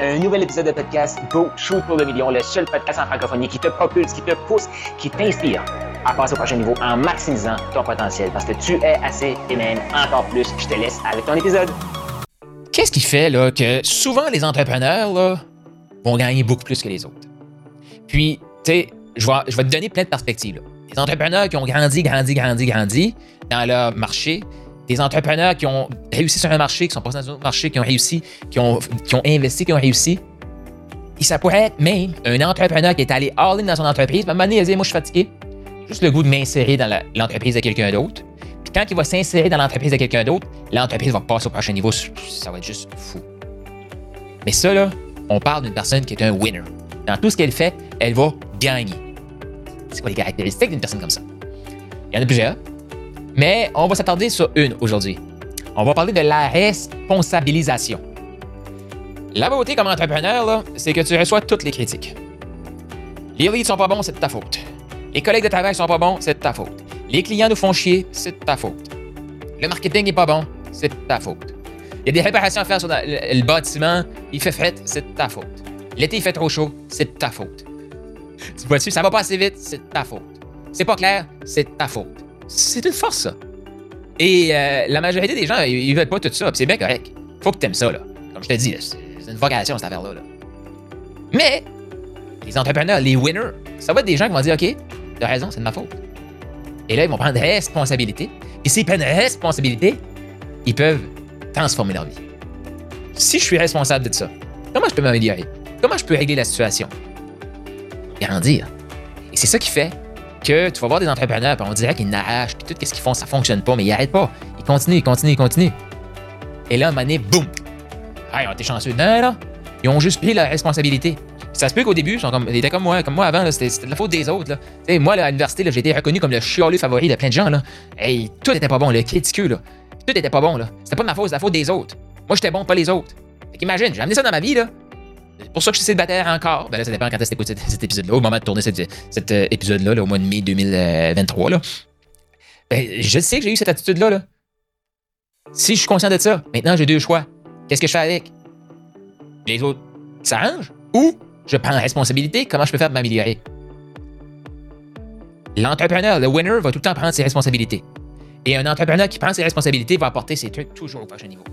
Un nouvel épisode de podcast Go Shoot pour le million, le seul podcast en francophonie qui te propulse, qui te pousse, qui t'inspire à passer au prochain niveau en maximisant ton potentiel parce que tu es assez et même encore plus. Je te laisse avec ton épisode. Qu'est-ce qui fait là, que souvent les entrepreneurs vont gagner beaucoup plus que les autres? Puis, tu sais, je vais, te donner plein de perspectives. Les entrepreneurs qui ont grandi, grandi, grandi, grandi dans leur marché, des entrepreneurs qui ont réussi sur un marché, qui sont passés dans un autre marché, qui ont réussi, qui ont, qui ont investi, qui ont réussi. Et ça pourrait être même un entrepreneur qui est allé all-in dans son entreprise, mais à un moment donné, il a dit Moi, je suis fatigué. Juste le goût de m'insérer dans l'entreprise de quelqu'un d'autre. Puis quand il va s'insérer dans l'entreprise de quelqu'un d'autre, l'entreprise va passer au prochain niveau. Ça va être juste fou. Mais ça, là, on parle d'une personne qui est un winner. Dans tout ce qu'elle fait, elle va gagner. C'est quoi les caractéristiques d'une personne comme ça? Il y en a plusieurs. Mais on va s'attarder sur une aujourd'hui. On va parler de la responsabilisation. La beauté comme entrepreneur, c'est que tu reçois toutes les critiques. Les leads sont pas bons, c'est de ta faute. Les collègues de travail sont pas bons, c'est de ta faute. Les clients nous font chier, c'est de ta faute. Le marketing est pas bon, c'est de ta faute. Il y a des réparations à faire sur le bâtiment, il fait fret, c'est de ta faute. L'été, il fait trop chaud, c'est de ta faute. Tu vois-tu, ça va pas assez vite, c'est de ta faute. C'est pas clair, c'est de ta faute. C'est une force, ça. Et euh, la majorité des gens, ils, veulent pas tout ça, c'est bien correct. Faut que t'aimes ça, là. Comme je te dis, c'est une vocation, cette affaire-là. là. Mais, les entrepreneurs, les winners, ça va être des gens qui vont dire, OK, t'as raison, c'est de ma faute. Et là, ils vont prendre responsabilité. Et s'ils prennent responsabilité, ils peuvent transformer leur vie. Si je suis responsable de ça, comment je peux m'améliorer? Comment je peux régler la situation? Grandir. Et c'est ça qui fait que tu vas voir des entrepreneurs, on dirait qu'ils n'arrachent, puis tout ce qu'ils font, ça fonctionne pas, mais ils arrêtent pas. Ils continuent, ils continuent, ils continuent. Et là, un moment donné, boum! Ils ont été chanceux. Non, non, Ils ont juste pris la responsabilité. Ça se peut qu'au début, ils, comme, ils étaient comme moi, comme moi avant, c'était, de la faute des autres. Là. Moi, à l'université, j'ai été reconnu comme le chialeux favori de plein de gens. Là. Hey, tout était pas bon, le critiqueux, là. Tout était pas bon, là. C'était pas de ma faute, c'était la faute des autres. Moi, j'étais bon, pas les autres. Fait qu'imagine, j'ai amené ça dans ma vie, là. Pour ça que je suis célibataire encore. Ben là, ça dépend quand est-ce que cet, épisode-là. Au moment de tourner cet, euh, épisode-là, là, au mois de mai 2023, là. Ben, je sais que j'ai eu cette attitude-là, là. Si je suis conscient de ça, maintenant j'ai deux choix. Qu'est-ce que je fais avec? Les autres s'arrangent ou je prends responsabilité, comment je peux faire pour m'améliorer? L'entrepreneur, le winner, va tout le temps prendre ses responsabilités. Et un entrepreneur qui prend ses responsabilités va apporter ses trucs toujours au prochain niveau.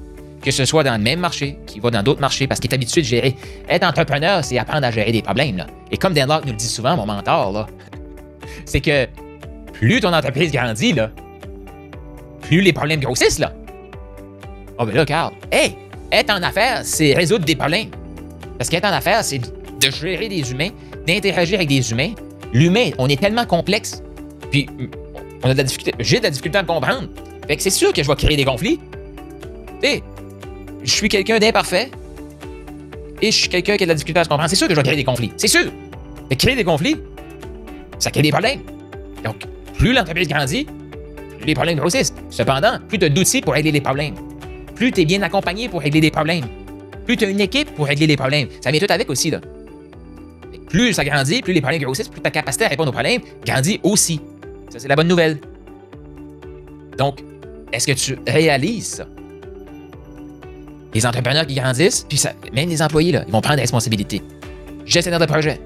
Que ce soit dans le même marché, qu'il va dans d'autres marchés, parce qu'il est habitué de gérer. Être entrepreneur, c'est apprendre à gérer des problèmes. Là. Et comme Dan Locke nous le dit souvent, mon mentor, c'est que plus ton entreprise grandit, là, plus les problèmes grossissent. Là. Oh, ben là, Carl, hey, être en affaires, c'est résoudre des problèmes. Parce qu'être en affaires, c'est de gérer des humains, d'interagir avec des humains. L'humain, on est tellement complexe, puis on a de la difficulté, j'ai de la difficulté à me comprendre. Fait que c'est sûr que je vais créer des conflits. Tu sais, je suis quelqu'un d'imparfait et je suis quelqu'un qui a de la difficulté à se comprendre. C'est sûr que je vais créer des conflits. C'est sûr. Que créer des conflits, ça crée des problèmes. Donc, plus l'entreprise grandit, plus les problèmes grossissent. Cependant, plus tu as d'outils pour régler les problèmes, plus tu es bien accompagné pour régler des problèmes, plus tu as une équipe pour régler les problèmes. Ça vient tout avec aussi, là. Plus ça grandit, plus les problèmes grossissent, plus ta capacité à répondre aux problèmes grandit aussi. Ça, c'est la bonne nouvelle. Donc, est-ce que tu réalises ça? Les entrepreneurs qui grandissent, puis ça, même les employés, ils vont prendre des responsabilités. Gestionnaire de projet.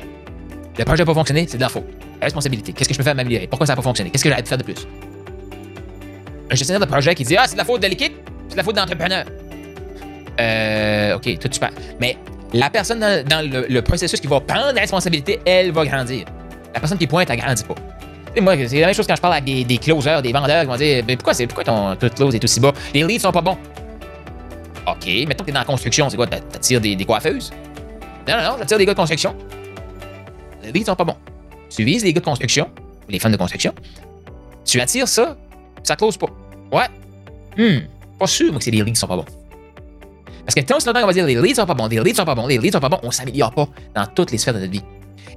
Le projet n'a pas fonctionné, c'est de la faute. Responsabilité. Qu'est-ce que je peux faire m'améliorer? Pourquoi ça n'a pas fonctionné? Qu'est-ce que j'aurais pu faire de plus? Un gestionnaire de projet qui dit Ah, c'est de la faute de l'équipe, c'est de la faute de l'entrepreneur. Euh, OK, tout super. Mais la personne dans, le, processus qui va prendre la responsabilité, elle va grandir. La personne qui pointe, elle grandit pas. Sais, moi, c'est la même chose quand je parle avec des, des closers, des vendeurs qui vont dire pourquoi, c'est, pourquoi ton, ton close est aussi bas? Les leads sont pas bons. OK, mettons que t'es dans la construction, c'est quoi? t'a- T'attires des, coiffeuses? Non, non, non, j'attire des gars de construction. Les leads sont pas bons. Tu vises les gars de construction, les fans de construction. Tu attires ça, ça close pas. Ouais. Hmm, pas sûr, moi, que c'est les leads qui sont pas bons. Parce que tant longtemps qu'on va dire les leads sont pas bons, les leads sont pas bons, les leads sont pas bons, on s'améliore pas dans toutes les sphères de notre vie.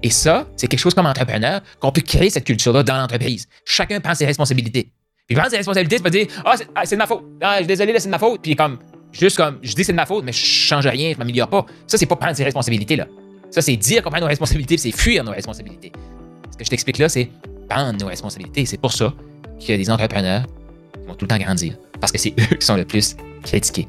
Et ça, c'est quelque chose comme entrepreneur qu'on peut créer cette culture-là dans l'entreprise. Chacun prend ses responsabilités. Puis prendre ses responsabilités, c'est pas dire Ah, c'est ah, c'est de ma faute. Ah, je suis désolé, là, c'est de ma faute. Puis comme, juste comme, je dis c'est de ma faute, mais je change rien, je m'améliore pas. Ça, c'est pas prendre ses responsabilités, là. Ça, c'est dire qu'on prend nos responsabilités, c'est fuir nos responsabilités. Ce que je t'explique là, c'est prendre nos responsabilités. C'est pour ça qu'il y a des entrepreneurs qui vont tout le temps grandir. Parce que c'est eux qui sont le plus critiqués.